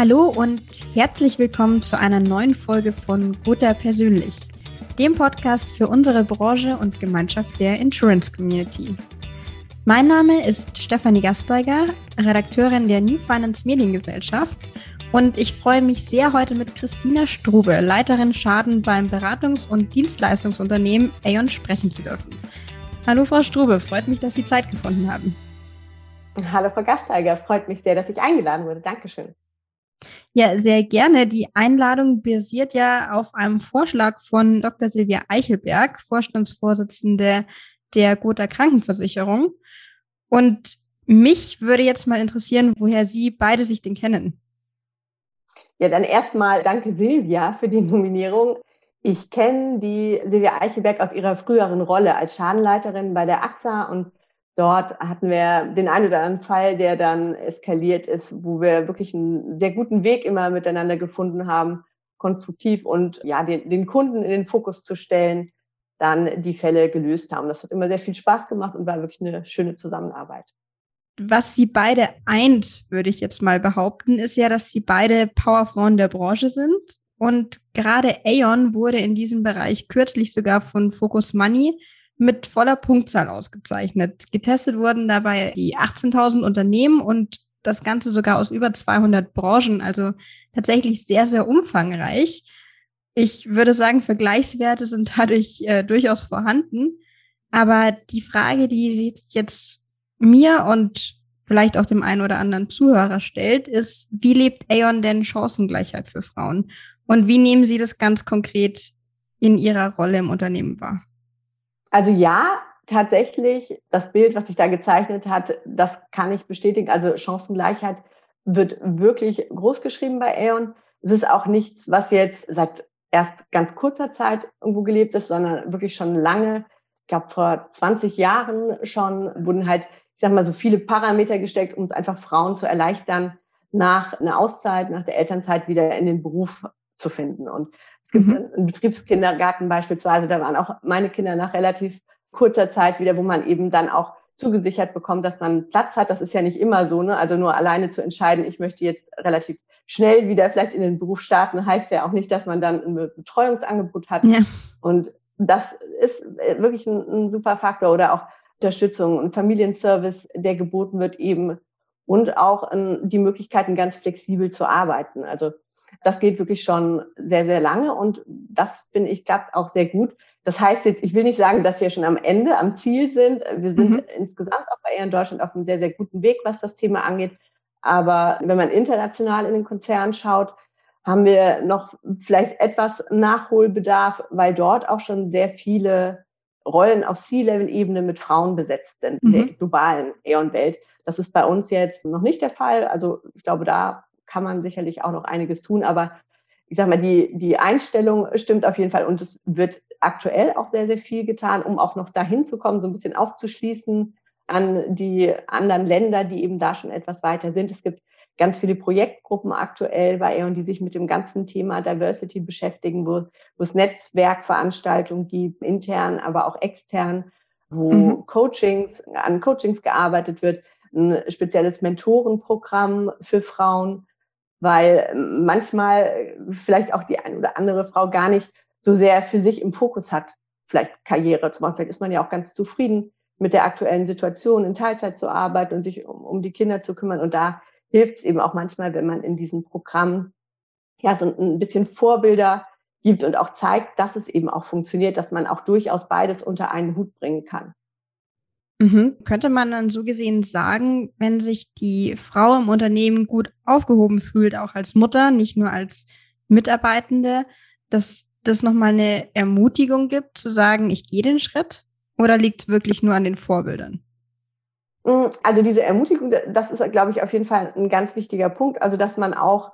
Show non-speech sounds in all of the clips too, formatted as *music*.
Hallo und herzlich willkommen zu einer neuen Folge von Gotha Persönlich, dem Podcast für unsere Branche und Gemeinschaft der Insurance Community. Mein Name ist Stefanie Gasteiger, Redakteurin der New Finance Mediengesellschaft und ich freue mich sehr, heute mit Christina Strube, Leiterin Schaden beim Beratungs- und Dienstleistungsunternehmen Aon sprechen zu dürfen. Hallo Frau Strube, freut mich, dass Sie Zeit gefunden haben. Hallo Frau Gasteiger, freut mich sehr, dass ich eingeladen wurde. Dankeschön. Ja, sehr gerne. Die Einladung basiert ja auf einem Vorschlag von Dr. Silvia Eichelberg, Vorstandsvorsitzende der Gotha Krankenversicherung. Und mich würde jetzt mal interessieren, woher Sie beide sich denn kennen. Ja, dann erstmal danke Silvia für die Nominierung. Ich kenne die Silvia Eichelberg aus ihrer früheren Rolle als Schadenleiterin bei der AXA und dort hatten wir den einen oder anderen Fall, der dann eskaliert ist, wo wir wirklich einen sehr guten Weg immer miteinander gefunden haben, konstruktiv und ja, den, den Kunden in den Fokus zu stellen, dann die Fälle gelöst haben. Das hat immer sehr viel Spaß gemacht und war wirklich eine schöne Zusammenarbeit was sie beide eint, würde ich jetzt mal behaupten, ist ja, dass sie beide Powerfrauen der Branche sind. Und gerade Aeon wurde in diesem Bereich kürzlich sogar von Focus Money mit voller Punktzahl ausgezeichnet. Getestet wurden dabei die 18.000 Unternehmen und das Ganze sogar aus über 200 Branchen, also tatsächlich sehr, sehr umfangreich. Ich würde sagen, Vergleichswerte sind dadurch äh, durchaus vorhanden. Aber die Frage, die sich jetzt mir und vielleicht auch dem einen oder anderen Zuhörer stellt, ist, wie lebt Aeon denn Chancengleichheit für Frauen? Und wie nehmen Sie das ganz konkret in Ihrer Rolle im Unternehmen wahr? Also ja, tatsächlich, das Bild, was sich da gezeichnet hat, das kann ich bestätigen. Also Chancengleichheit wird wirklich groß geschrieben bei Aeon. Es ist auch nichts, was jetzt seit erst ganz kurzer Zeit irgendwo gelebt ist, sondern wirklich schon lange. Ich glaube, vor 20 Jahren schon wurden halt ich sag mal, so viele Parameter gesteckt, um es einfach Frauen zu erleichtern, nach einer Auszeit, nach der Elternzeit wieder in den Beruf zu finden. Und es gibt mhm. einen Betriebskindergarten beispielsweise, da waren auch meine Kinder nach relativ kurzer Zeit wieder, wo man eben dann auch zugesichert bekommt, dass man Platz hat. Das ist ja nicht immer so, ne? Also nur alleine zu entscheiden, ich möchte jetzt relativ schnell wieder vielleicht in den Beruf starten, heißt ja auch nicht, dass man dann ein Betreuungsangebot hat. Ja. Und das ist wirklich ein, ein super Faktor. Oder auch Unterstützung und Familienservice, der geboten wird eben und auch ähm, die Möglichkeiten, ganz flexibel zu arbeiten. Also das geht wirklich schon sehr, sehr lange und das finde ich klappt auch sehr gut. Das heißt jetzt, ich will nicht sagen, dass wir schon am Ende, am Ziel sind. Wir sind mhm. insgesamt auch bei Air in Deutschland auf einem sehr, sehr guten Weg, was das Thema angeht. Aber wenn man international in den Konzern schaut, haben wir noch vielleicht etwas Nachholbedarf, weil dort auch schon sehr viele Rollen auf C-Level-Ebene mit Frauen besetzt sind in der mhm. globalen Aeon-Welt. Das ist bei uns jetzt noch nicht der Fall. Also ich glaube, da kann man sicherlich auch noch einiges tun. Aber ich sage mal, die, die Einstellung stimmt auf jeden Fall und es wird aktuell auch sehr, sehr viel getan, um auch noch dahin zu kommen, so ein bisschen aufzuschließen an die anderen Länder, die eben da schon etwas weiter sind. Es gibt ganz viele Projektgruppen aktuell bei E.ON, die sich mit dem ganzen Thema Diversity beschäftigen, wo, wo es Netzwerkveranstaltungen gibt, intern, aber auch extern, wo mhm. Coachings, an Coachings gearbeitet wird, ein spezielles Mentorenprogramm für Frauen, weil manchmal vielleicht auch die eine oder andere Frau gar nicht so sehr für sich im Fokus hat, vielleicht Karriere zum Beispiel. Vielleicht ist man ja auch ganz zufrieden mit der aktuellen Situation, in Teilzeit zu arbeiten und sich um, um die Kinder zu kümmern. Und da hilft es eben auch manchmal, wenn man in diesem Programm ja so ein bisschen Vorbilder gibt und auch zeigt, dass es eben auch funktioniert, dass man auch durchaus beides unter einen Hut bringen kann. Mhm. Könnte man dann so gesehen sagen, wenn sich die Frau im Unternehmen gut aufgehoben fühlt, auch als Mutter, nicht nur als Mitarbeitende, dass das nochmal eine Ermutigung gibt, zu sagen, ich gehe den Schritt? Oder liegt es wirklich nur an den Vorbildern? Mm, also diese Ermutigung, das ist, glaube ich, auf jeden Fall ein ganz wichtiger Punkt. Also dass man auch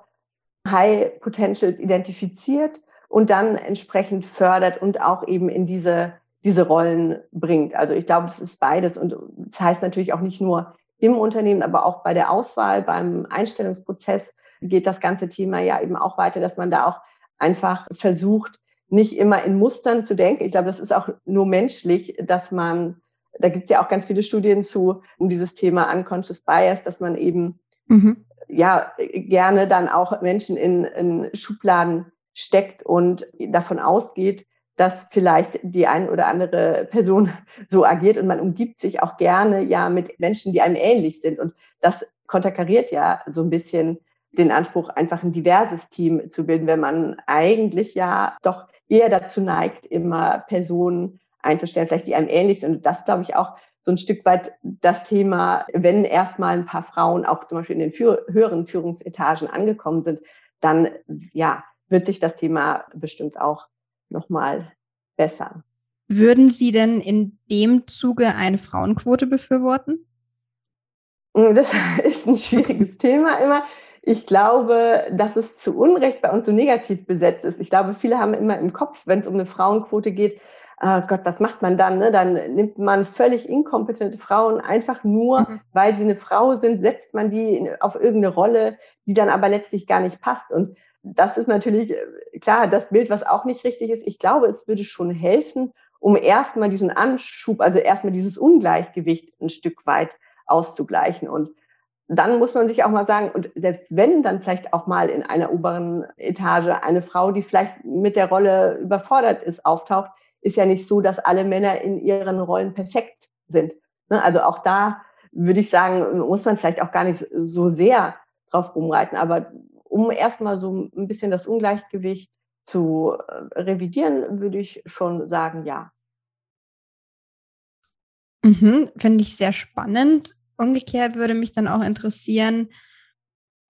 High Potentials identifiziert und dann entsprechend fördert und auch eben in diese, diese Rollen bringt. Also ich glaube, das ist beides. Und das heißt natürlich auch nicht nur im Unternehmen, aber auch bei der Auswahl, beim Einstellungsprozess geht das ganze Thema ja eben auch weiter, dass man da auch einfach versucht, nicht immer in Mustern zu denken. Ich glaube, das ist auch nur menschlich, dass man da gibt es ja auch ganz viele Studien zu, um dieses Thema Unconscious Bias, dass man eben mhm. ja gerne dann auch Menschen in, in Schubladen steckt und davon ausgeht, dass vielleicht die ein oder andere Person *laughs* so agiert und man umgibt sich auch gerne ja mit Menschen, die einem ähnlich sind. Und das konterkariert ja so ein bisschen den Anspruch, einfach ein diverses Team zu bilden, wenn man eigentlich ja doch eher dazu neigt, immer Personen einzustellen, vielleicht die einem ähnlich sind. Und das glaube ich auch so ein Stück weit das Thema, wenn erstmal ein paar Frauen auch zum Beispiel in den höheren Führungsetagen angekommen sind, dann ja, wird sich das Thema bestimmt auch nochmal bessern. Würden Sie denn in dem Zuge eine Frauenquote befürworten? Das *laughs* ist ein schwieriges *laughs* Thema immer. Ich glaube, dass es zu Unrecht bei uns so negativ besetzt ist. Ich glaube, viele haben immer im Kopf, wenn es um eine Frauenquote geht, oh Gott, was macht man dann? Ne? Dann nimmt man völlig inkompetente Frauen einfach nur, mhm. weil sie eine Frau sind, setzt man die auf irgendeine Rolle, die dann aber letztlich gar nicht passt. Und das ist natürlich äh, klar das Bild, was auch nicht richtig ist. Ich glaube, es würde schon helfen, um erstmal diesen Anschub, also erstmal dieses Ungleichgewicht ein Stück weit auszugleichen. Und dann muss man sich auch mal sagen, und selbst wenn dann vielleicht auch mal in einer oberen Etage eine Frau, die vielleicht mit der Rolle überfordert ist, auftaucht, ist ja nicht so, dass alle Männer in ihren Rollen perfekt sind. Ne? Also auch da würde ich sagen, muss man vielleicht auch gar nicht so sehr drauf rumreiten. Aber um erstmal so ein bisschen das Ungleichgewicht zu äh, revidieren, würde ich schon sagen, ja. Mhm, Finde ich sehr spannend. Umgekehrt würde mich dann auch interessieren,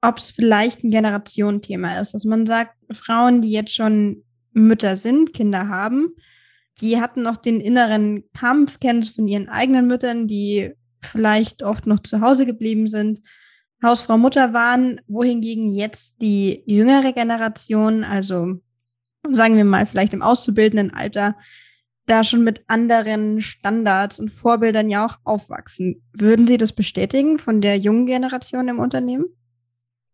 ob es vielleicht ein Generationenthema ist, dass man sagt, Frauen, die jetzt schon Mütter sind, Kinder haben, die hatten noch den inneren Kampf, kennen es von ihren eigenen Müttern, die vielleicht oft noch zu Hause geblieben sind Hausfrau Mutter waren, wohingegen jetzt die jüngere Generation, also sagen wir mal vielleicht im auszubildenden Alter, da schon mit anderen Standards und Vorbildern ja auch aufwachsen. Würden Sie das bestätigen von der jungen Generation im Unternehmen?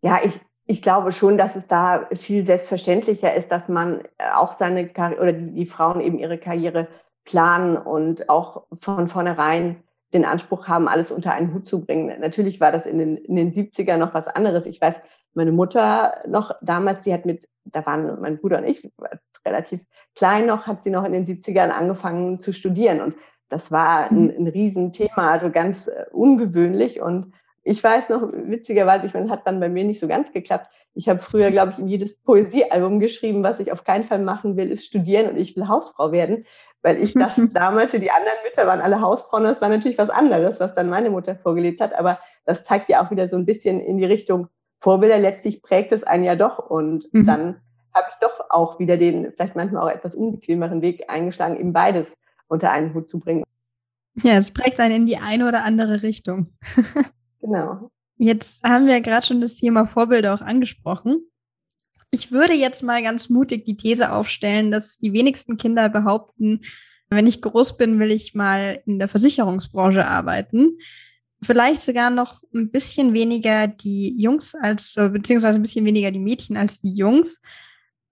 Ja, ich, ich glaube schon, dass es da viel selbstverständlicher ist, dass man auch seine Karriere oder die, Frauen eben ihre Karriere planen und auch von vornherein den Anspruch haben, alles unter einen Hut zu bringen. Natürlich war das in den, in den 70er noch was anderes. Ich weiß, meine Mutter noch damals, die hat mit, da waren mein Bruder und ich, relativ klein noch, hat sie noch in den 70ern angefangen zu studieren. Und das war ein, ein Riesenthema, also ganz äh, ungewöhnlich. Und ich weiß noch, witzigerweise, ich meine, hat dann bei mir nicht so ganz geklappt. Ich habe früher, glaube ich, in jedes Poesiealbum geschrieben, was ich auf keinen Fall machen will, ist studieren und ich will Hausfrau werden, weil ich das *laughs* damals die anderen Mütter waren alle Hausfrauen. Das war natürlich was anderes, was dann meine Mutter vorgelebt hat. Aber das zeigt ja auch wieder so ein bisschen in die Richtung Vorbilder. Letztlich prägt es einen ja doch. Und mhm. dann habe ich doch auch wieder den vielleicht manchmal auch etwas unbequemeren Weg eingeschlagen, eben beides unter einen Hut zu bringen. Ja, es prägt einen in die eine oder andere Richtung. *laughs* genau. Jetzt haben wir ja gerade schon das Thema Vorbilder auch angesprochen. Ich würde jetzt mal ganz mutig die These aufstellen, dass die wenigsten Kinder behaupten, wenn ich groß bin, will ich mal in der Versicherungsbranche arbeiten. Vielleicht sogar noch ein bisschen weniger die Jungs als, äh, beziehungsweise ein bisschen weniger die Mädchen als die Jungs.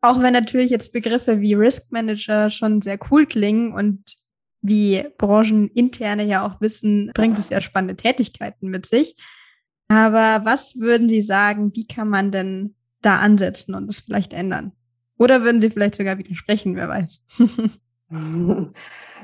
Auch wenn natürlich jetzt Begriffe wie Risk Manager schon sehr cool klingen und wie Brancheninterne ja auch wissen, bringt es ja spannende Tätigkeiten mit sich. Aber was würden Sie sagen, wie kann man denn da ansetzen und das vielleicht ändern? Oder würden Sie vielleicht sogar widersprechen, wer weiß? *laughs* Nein,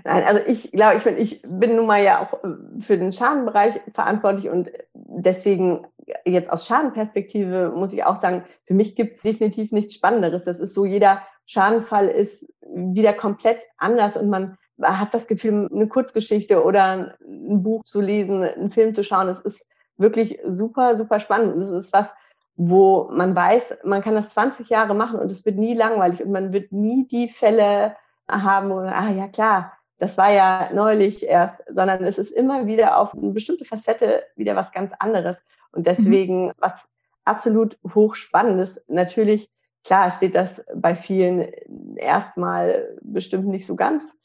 also ich glaube, ich, bin, ich bin nun mal ja auch äh, für den Schadenbereich verantwortlich und deswegen jetzt aus Schadenperspektive muss ich auch sagen, für mich gibt es definitiv nichts Spannenderes. Das ist so, jeder Schadenfall ist wieder komplett anders und man hat das Gefühl, eine Kurzgeschichte oder ein Buch zu lesen, einen Film zu schauen. Es ist wirklich super, super spannend. Es ist was, wo man weiß, man kann das 20 Jahre machen und es wird nie langweilig und man wird nie die Fälle haben, wo, ah ja klar, das war ja neulich erst, sondern es ist immer wieder auf eine bestimmte Facette wieder was ganz anderes. Und mhm. deswegen, mhm. was absolut hochspannendes, natürlich, klar steht das bei vielen erstmal bestimmt nicht so ganz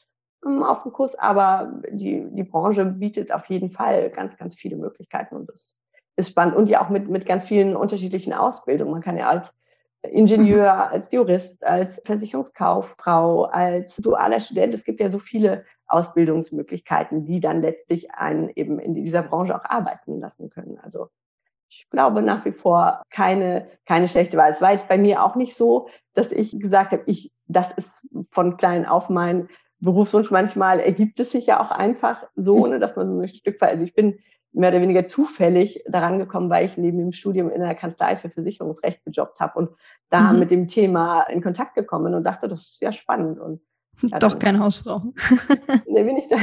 auf dem Kurs, aber die, die Branche bietet auf jeden Fall ganz, ganz viele Möglichkeiten und das ist spannend und ja auch mit, mit ganz vielen unterschiedlichen Ausbildungen. Man kann ja als Ingenieur, mhm. als Jurist, als Versicherungskauffrau, als dualer Student, es gibt ja so viele Ausbildungsmöglichkeiten, die dann letztlich einen eben in dieser Branche auch arbeiten lassen können. Also ich glaube nach wie vor keine, keine schlechte Wahl. Es war jetzt bei mir auch nicht so, dass ich gesagt habe, ich, das ist von klein auf mein Berufswunsch. Manchmal ergibt es sich ja auch einfach so, ohne dass man so ein Stück weit, also ich bin mehr oder weniger zufällig daran gekommen, weil ich neben dem Studium in der Kanzlei für Versicherungsrecht gejobbt habe und da mhm. mit dem Thema in Kontakt gekommen und dachte, das ist ja spannend. Und ja, Doch keine Hausfrau. *laughs* nee, bin ich da,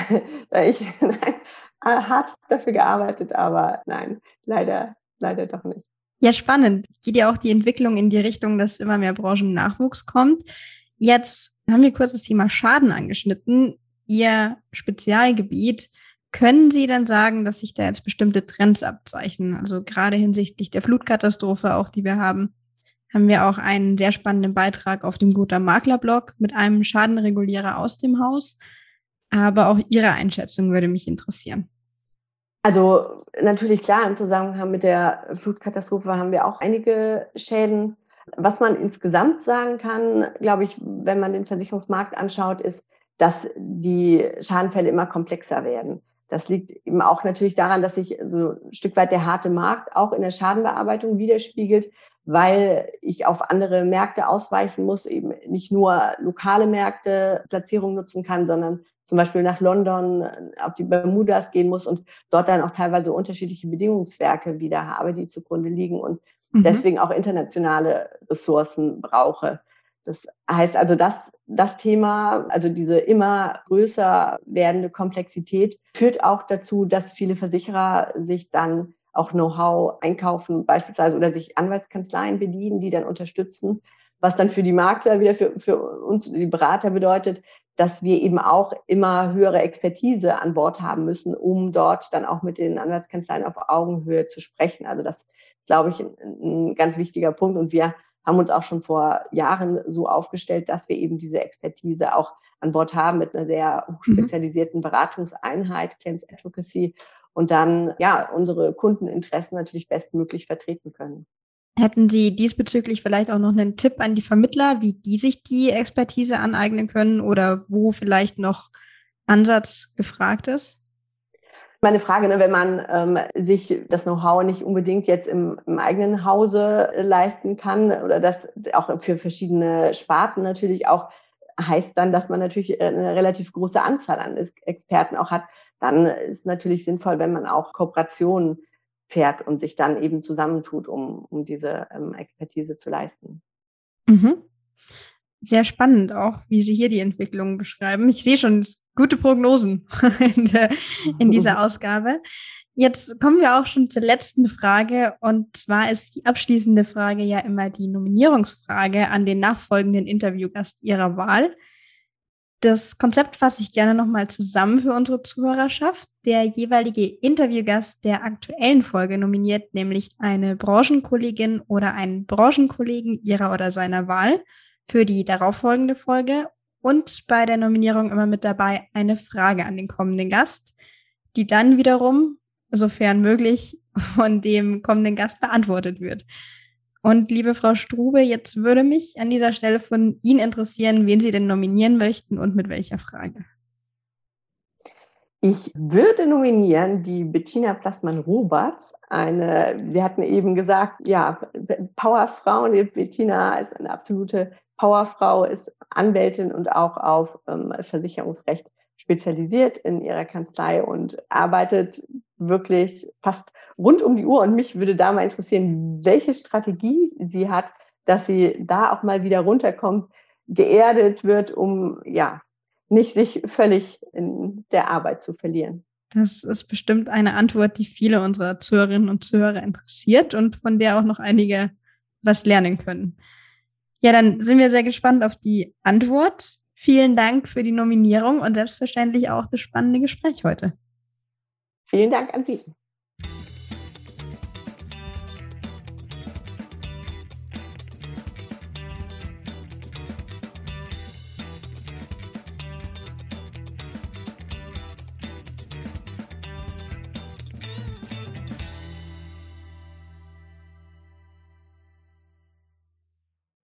da ich *laughs* nein, hart dafür gearbeitet, aber nein, leider, leider doch nicht. Ja, spannend. Geht ja auch die Entwicklung in die Richtung, dass immer mehr Branchennachwuchs kommt. Jetzt haben wir kurz das Thema Schaden angeschnitten. Ihr Spezialgebiet. Können Sie denn sagen, dass sich da jetzt bestimmte Trends abzeichnen? Also gerade hinsichtlich der Flutkatastrophe, auch die wir haben, haben wir auch einen sehr spannenden Beitrag auf dem Guter Makler-Blog mit einem Schadenregulierer aus dem Haus. Aber auch Ihre Einschätzung würde mich interessieren. Also natürlich klar, im Zusammenhang mit der Flutkatastrophe haben wir auch einige Schäden. Was man insgesamt sagen kann, glaube ich, wenn man den Versicherungsmarkt anschaut, ist, dass die Schadenfälle immer komplexer werden. Das liegt eben auch natürlich daran, dass sich so ein Stück weit der harte Markt auch in der Schadenbearbeitung widerspiegelt, weil ich auf andere Märkte ausweichen muss, eben nicht nur lokale Märkte Platzierung nutzen kann, sondern zum Beispiel nach London auf die Bermudas gehen muss und dort dann auch teilweise unterschiedliche Bedingungswerke wieder habe, die zugrunde liegen und mhm. deswegen auch internationale Ressourcen brauche. Das heißt also, dass das Thema, also diese immer größer werdende Komplexität, führt auch dazu, dass viele Versicherer sich dann auch Know-how einkaufen beispielsweise oder sich Anwaltskanzleien bedienen, die dann unterstützen, was dann für die Makler wieder für, für uns, die Berater bedeutet, dass wir eben auch immer höhere Expertise an Bord haben müssen, um dort dann auch mit den Anwaltskanzleien auf Augenhöhe zu sprechen. Also das glaube ich, ein, ein ganz wichtiger Punkt. Und wir haben uns auch schon vor Jahren so aufgestellt, dass wir eben diese Expertise auch an Bord haben mit einer sehr mhm. spezialisierten Beratungseinheit, Claims Advocacy, und dann ja unsere Kundeninteressen natürlich bestmöglich vertreten können. Hätten Sie diesbezüglich vielleicht auch noch einen Tipp an die Vermittler, wie die sich die Expertise aneignen können oder wo vielleicht noch Ansatz gefragt ist? Meine Frage, ne, wenn man ähm, sich das Know-how nicht unbedingt jetzt im, im, eigenen Hause leisten kann oder das auch für verschiedene Sparten natürlich auch heißt dann, dass man natürlich eine relativ große Anzahl an Experten auch hat, dann ist natürlich sinnvoll, wenn man auch Kooperationen fährt und sich dann eben zusammentut, um, um diese ähm, Expertise zu leisten. Mhm. Sehr spannend auch, wie Sie hier die Entwicklung beschreiben. Ich sehe schon gute Prognosen *laughs* in, der, in dieser *laughs* Ausgabe. Jetzt kommen wir auch schon zur letzten Frage. Und zwar ist die abschließende Frage ja immer die Nominierungsfrage an den nachfolgenden Interviewgast Ihrer Wahl. Das Konzept fasse ich gerne nochmal zusammen für unsere Zuhörerschaft. Der jeweilige Interviewgast der aktuellen Folge nominiert nämlich eine Branchenkollegin oder einen Branchenkollegen ihrer oder seiner Wahl für die darauffolgende Folge und bei der Nominierung immer mit dabei eine Frage an den kommenden Gast, die dann wiederum, sofern möglich, *laughs* von dem kommenden Gast beantwortet wird. Und liebe Frau Strube, jetzt würde mich an dieser Stelle von Ihnen interessieren, wen Sie denn nominieren möchten und mit welcher Frage. Ich würde nominieren die Bettina Plassmann-Roberts. Eine, Sie hatten eben gesagt, ja, Powerfrau. Die Bettina ist eine absolute Powerfrau, ist Anwältin und auch auf ähm, Versicherungsrecht spezialisiert in ihrer Kanzlei und arbeitet wirklich fast rund um die Uhr. Und mich würde da mal interessieren, welche Strategie sie hat, dass sie da auch mal wieder runterkommt, geerdet wird, um ja nicht sich völlig in der Arbeit zu verlieren. Das ist bestimmt eine Antwort, die viele unserer Zuhörerinnen und Zuhörer interessiert und von der auch noch einige was lernen können. Ja, dann sind wir sehr gespannt auf die Antwort. Vielen Dank für die Nominierung und selbstverständlich auch das spannende Gespräch heute. Vielen Dank an Sie.